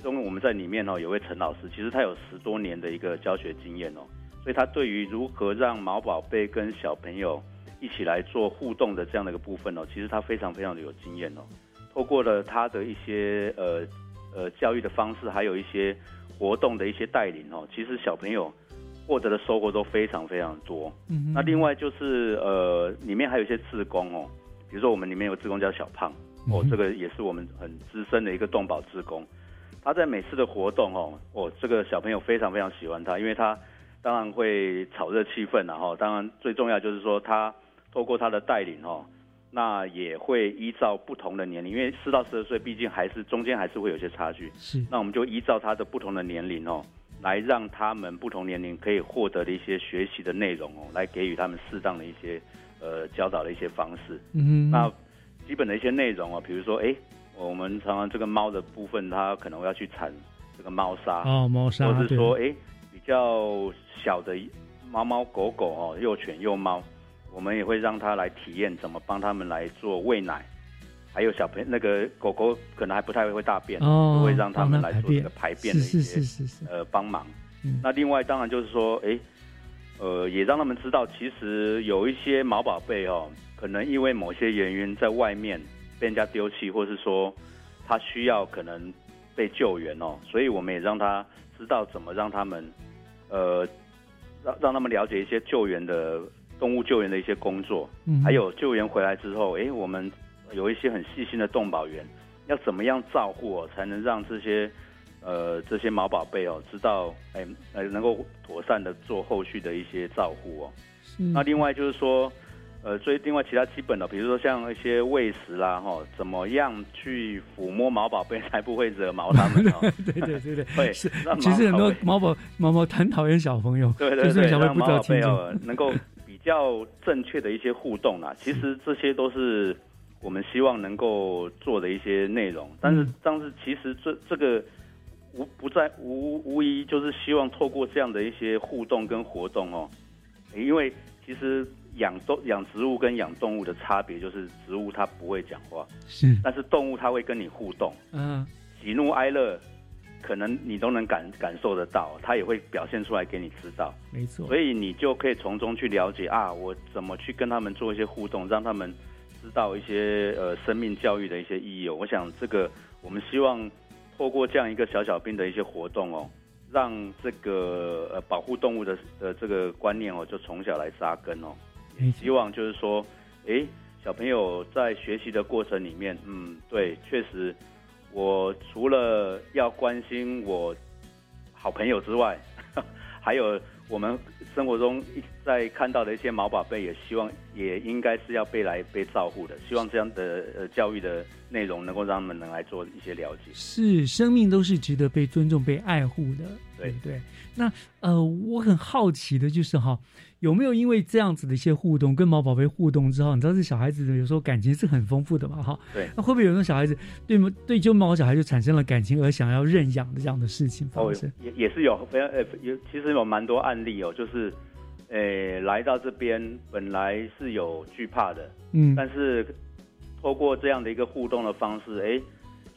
其中我们在里面哦，有位陈老师，其实他有十多年的一个教学经验哦，所以他对于如何让毛宝贝跟小朋友。一起来做互动的这样的一个部分哦，其实他非常非常的有经验哦。透过了他的一些呃呃教育的方式，还有一些活动的一些带领哦，其实小朋友获得的收获都非常非常多。嗯，那另外就是呃里面还有一些志工哦，比如说我们里面有志工叫小胖哦，这个也是我们很资深的一个动保志工。他在每次的活动哦，哦这个小朋友非常非常喜欢他，因为他当然会炒热气氛然后当然最重要就是说他。透过他的带领哦，那也会依照不同的年龄，因为四到十二岁毕竟还是中间还是会有些差距。是，那我们就依照他的不同的年龄哦，来让他们不同年龄可以获得的一些学习的内容哦，来给予他们适当的一些呃教导的一些方式。嗯，那基本的一些内容哦，比如说哎，我们常常这个猫的部分，它可能要去铲这个猫砂哦，猫砂，或是说哎比较小的猫猫狗狗哦，幼犬幼猫。我们也会让它来体验怎么帮他们来做喂奶，还有小朋友那个狗狗可能还不太会大便，哦，会让他们来做这个排便的一些呃帮忙。那另外当然就是说，哎，呃，也让他们知道，其实有一些毛宝贝哦，可能因为某些原因在外面被人家丢弃，或是说他需要可能被救援哦，所以我们也让他知道怎么让他们呃让让他们了解一些救援的。动物救援的一些工作，还有救援回来之后，哎，我们有一些很细心的动保员，要怎么样照顾哦，才能让这些呃这些毛宝贝哦知道，哎呃能够妥善的做后续的一些照顾哦。那另外就是说，呃，所以另外其他基本的，比如说像一些喂食啦，哈，怎么样去抚摸毛宝贝才不会惹毛他们？对对对对，会是。其实很多毛宝毛毛很讨厌小朋友，对对对，让毛宝贝哦能够。比较正确的一些互动啦，其实这些都是我们希望能够做的一些内容。但是，但是其实这这个无不在无无疑就是希望透过这样的一些互动跟活动哦，因为其实养动养植物跟养动物的差别就是植物它不会讲话，是，但是动物它会跟你互动，嗯，喜怒哀乐。可能你都能感感受得到，它也会表现出来给你知道，没错。所以你就可以从中去了解啊，我怎么去跟他们做一些互动，让他们知道一些呃生命教育的一些意义。我想这个我们希望透过这样一个小小兵的一些活动哦，让这个呃保护动物的的这个观念哦，就从小来扎根哦。也希望就是说，哎，小朋友在学习的过程里面，嗯，对，确实。我除了要关心我好朋友之外，还有我们生活中在看到的一些毛宝贝，也希望也应该是要被来被照顾的。希望这样的呃教育的内容能够让他们能来做一些了解。是，生命都是值得被尊重、被爱护的，对对？那呃，我很好奇的就是哈。有没有因为这样子的一些互动，跟毛宝贝互动之后，你知道这小孩子有时候感情是很丰富的嘛？哈，对，那会不会有那种小孩子对对就毛小孩就产生了感情而想要认养的这样的事情发生？也也是有，非常呃有，其实有蛮多案例哦，就是，诶来到这边本来是有惧怕的，嗯，但是透过这样的一个互动的方式，哎。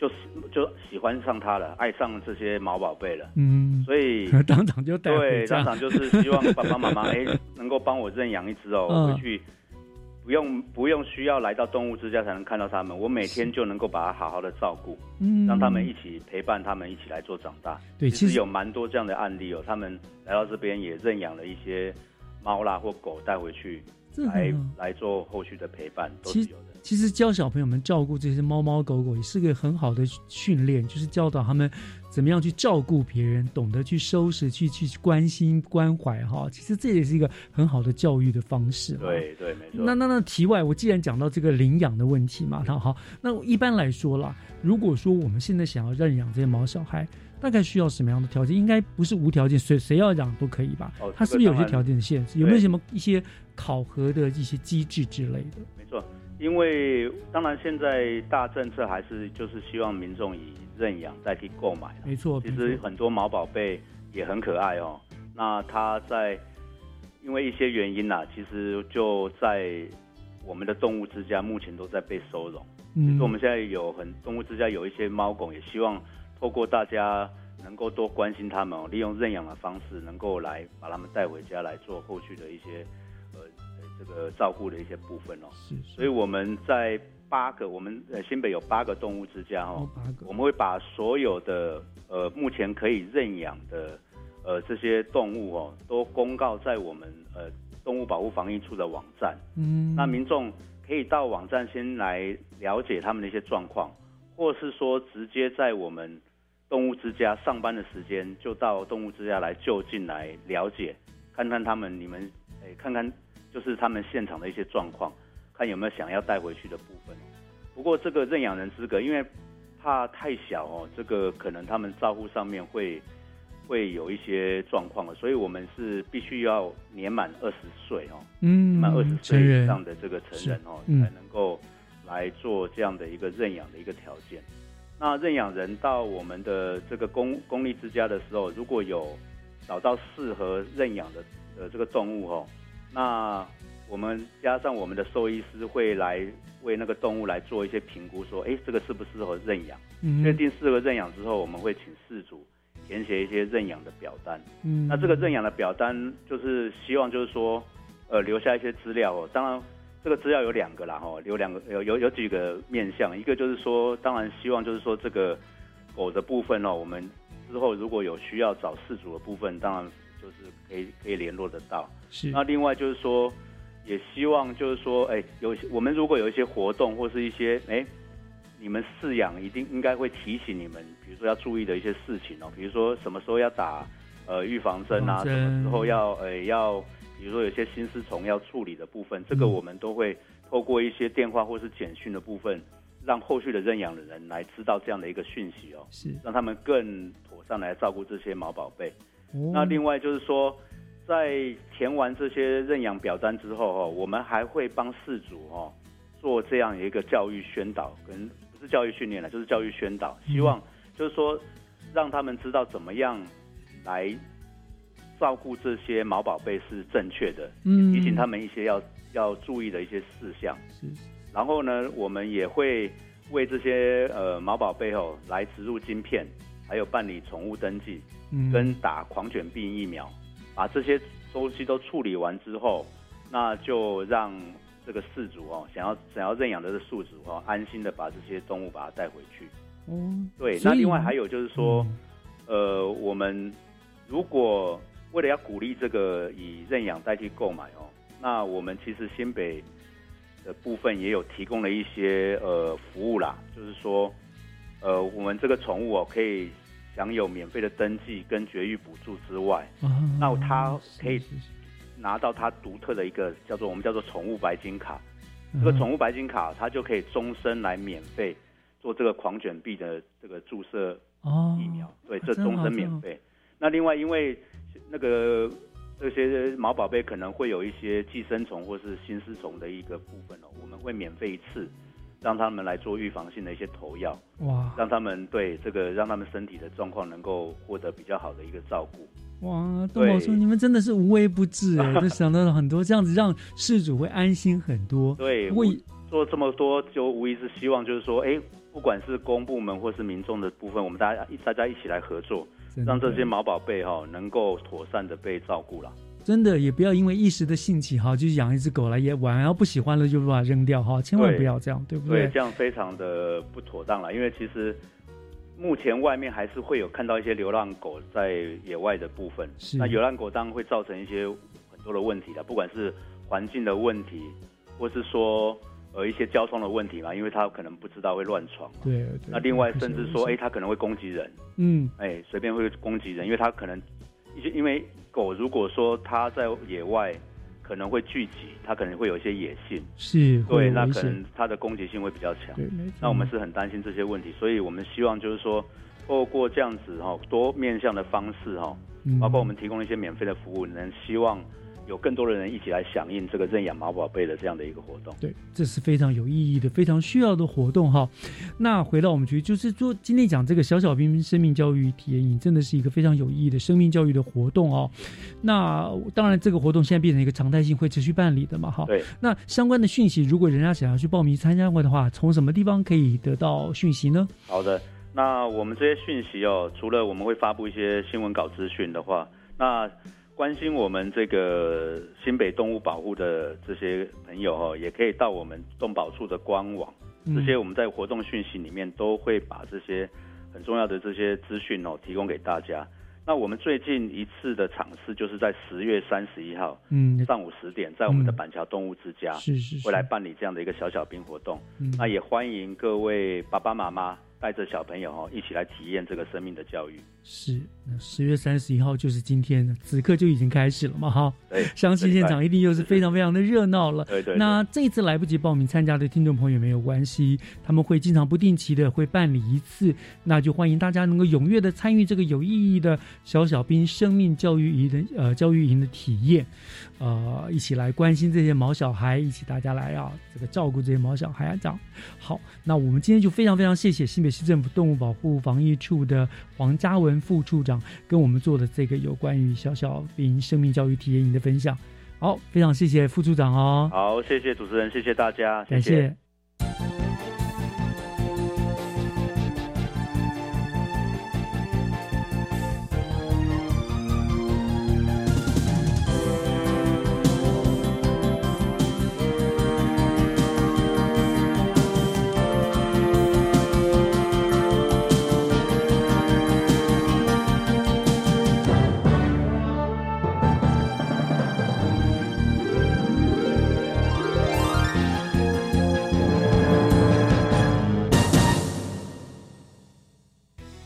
就是就喜欢上他了，爱上这些毛宝贝了，嗯，所以 当场就带对，当场就是希望爸爸妈妈 哎能够帮我认养一只哦，回去不用不用需要来到动物之家才能看到他们，我每天就能够把它好好的照顾，嗯，让他们一起陪伴他们一起来做长大。对，其实有蛮多这样的案例哦，他们来到这边也认养了一些猫啦或狗带回去，来来做后续的陪伴，都是有的。其实教小朋友们照顾这些猫猫狗狗也是个很好的训练，就是教导他们怎么样去照顾别人，懂得去收拾、去去关心、关怀哈。其实这也是一个很好的教育的方式。对对，没错。那那那题外，我既然讲到这个领养的问题嘛，那好，那一般来说啦，如果说我们现在想要认养这些毛小孩。大概需要什么样的条件？应该不是无条件，谁谁要养都可以吧？哦，它是不是有些条件的限制？有没有什么一些考核的一些机制之类的？没错，因为当然现在大政策还是就是希望民众以认养代替购买。没错，其实很多毛宝贝也很可爱哦。那它在因为一些原因呐，其实就在我们的动物之家目前都在被收容。嗯，其实我们现在有很动物之家有一些猫狗，也希望。透过大家能够多关心他们哦，利用认养的方式，能够来把他们带回家来做后续的一些呃这个照顾的一些部分哦。是，所以我们在八个，我们呃新北有八个动物之家哦，八个，我们会把所有的呃目前可以认养的呃这些动物哦，都公告在我们呃动物保护防疫处的网站。嗯，那民众可以到网站先来了解他们的一些状况，或是说直接在我们。动物之家上班的时间，就到动物之家来就近来了解，看看他们你们诶，看看就是他们现场的一些状况，看有没有想要带回去的部分。不过这个认养人资格，因为怕太小哦，这个可能他们照顾上面会会有一些状况了，所以我们是必须要年满二十岁哦，嗯，满二十岁以上的这个成人哦，才能够来做这样的一个认养的一个条件。那认养人到我们的这个公公立之家的时候，如果有找到适合认养的呃这个动物哦，那我们加上我们的兽医师会来为那个动物来做一些评估，说哎这个适不适合认养？确定适合认养之后，我们会请事主填写一些认养的表单。嗯，那这个认养的表单就是希望就是说呃留下一些资料哦，当然。这个资料有两个啦，哈，有两个有有有几个面向，一个就是说，当然希望就是说这个狗的部分哦，我们之后如果有需要找饲主的部分，当然就是可以可以联络得到。是。那另外就是说，也希望就是说，哎，有我们如果有一些活动或是一些哎，你们饲养一定应该会提醒你们，比如说要注意的一些事情哦，比如说什么时候要打呃预防针啊，什么时候要呃要。比如说有些新丝虫要处理的部分，这个我们都会透过一些电话或是简讯的部分，让后续的认养的人来知道这样的一个讯息哦，是让他们更妥善来照顾这些毛宝贝。那另外就是说，在填完这些认养表单之后哦，我们还会帮事主哦做这样一个教育宣导，跟不是教育训练了，就是教育宣导，希望就是说让他们知道怎么样来。照顾这些毛宝贝是正确的，嗯提醒他们一些要要注意的一些事项。是，然后呢，我们也会为这些呃毛宝贝哦来植入晶片，还有办理宠物登记，跟打狂犬病疫苗。把这些东西都处理完之后，那就让这个饲主哦想要想要认养的这宿主哦安心的把这些动物把它带回去。哦，对。那另外还有就是说，呃，我们如果为了要鼓励这个以认养代替购买哦，那我们其实新北的部分也有提供了一些呃服务啦，就是说，呃，我们这个宠物哦可以享有免费的登记跟绝育补助之外，那他可以拿到他独特的一个叫做我们叫做宠物白金卡，这个宠物白金卡它就可以终身来免费做这个狂犬病的这个注射疫苗，对，这终身免费。那另外因为那个这些毛宝贝可能会有一些寄生虫或是心丝虫的一个部分哦，我们会免费一次，让他们来做预防性的一些投药，哇，让他们对这个让他们身体的状况能够获得比较好的一个照顾。哇，东宝说你们真的是无微不至哎，就想到了很多这样子，让事主会安心很多。对，为做这么多，就无疑是希望就是说，哎，不管是公部门或是民众的部分，我们大家大家一起来合作。让这些毛宝贝哈能够妥善的被照顾了。真的也不要因为一时的兴起哈，就养一只狗来也玩，然后不喜欢了就把它扔掉哈，千万不要这样，对不对？对，这样非常的不妥当了。因为其实目前外面还是会有看到一些流浪狗在野外的部分，那流浪狗当然会造成一些很多的问题的，不管是环境的问题，或是说呃一些交通的问题嘛，因为他可能不知道会乱闯嘛。对。那另外甚至说，哎，他可能会攻击人。嗯。哎，随便会攻击人，因为他可能，因为狗如果说它在野外可能会聚集，它可能会有一些野性。是。对，那可能它的攻击性会比较强。对，那我们是很担心这些问题，所以我们希望就是说，透过这样子哈多面向的方式哈，包括我们提供一些免费的服务，能希望。有更多的人一起来响应这个认养毛宝贝的这样的一个活动，对，这是非常有意义的、非常需要的活动哈。那回到我们局，就是说今天讲这个小小兵生命教育体验营，真的是一个非常有意义的生命教育的活动哦。那当然，这个活动现在变成一个常态性，会持续办理的嘛哈。对。那相关的讯息，如果人家想要去报名参加过的话，从什么地方可以得到讯息呢？好的，那我们这些讯息哦，除了我们会发布一些新闻稿资讯的话，那。关心我们这个新北动物保护的这些朋友哦，也可以到我们动保处的官网，这些我们在活动讯息里面都会把这些很重要的这些资讯哦提供给大家。那我们最近一次的场次就是在十月三十一号，嗯，上午十点，在我们的板桥动物之家，是是，会来办理这样的一个小小兵活动。那也欢迎各位爸爸妈妈。带着小朋友哦，一起来体验这个生命的教育。是，那十月三十一号就是今天，此刻就已经开始了嘛，哈。对，相信现场一定又是非常非常的热闹了。对对。那这一次来不及报名参加的听众朋友没有关系，他们会经常不定期的会办理一次，那就欢迎大家能够踊跃的参与这个有意义的小小兵生命教育营的呃教育营的体验，呃，一起来关心这些毛小孩，一起大家来啊，这个照顾这些毛小孩啊，这样。好，那我们今天就非常非常谢谢新北。市政府动物保护防疫处的黄嘉文副处长跟我们做的这个有关于小小兵生命教育体验营的分享，好，非常谢谢副处长哦。好，谢谢主持人，谢谢大家，感谢。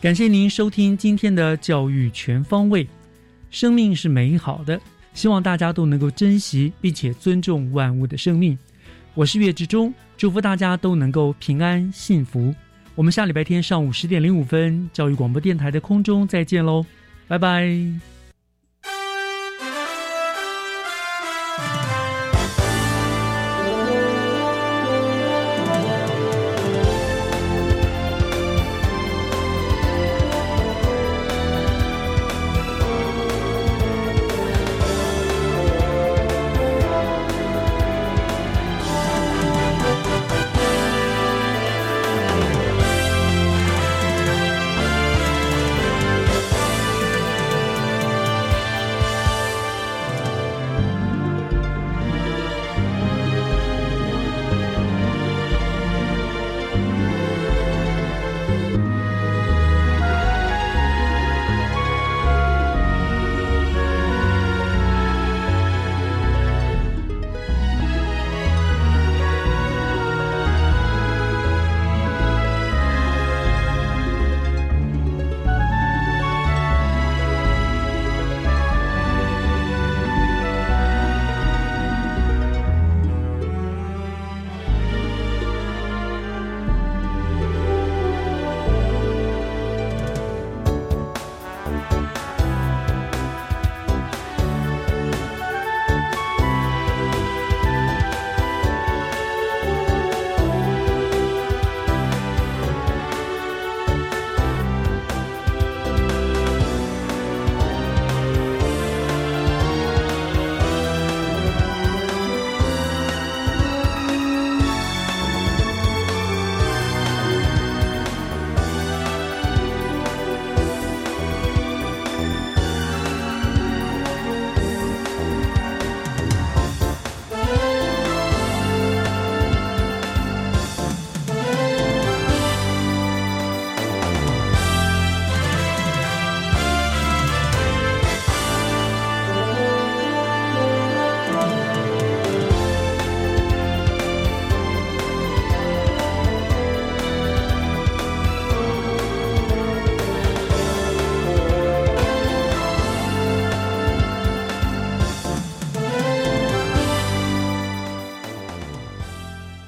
感谢您收听今天的教育全方位。生命是美好的，希望大家都能够珍惜并且尊重万物的生命。我是岳志忠，祝福大家都能够平安幸福。我们下礼拜天上午十点零五分，教育广播电台的空中再见喽，拜拜。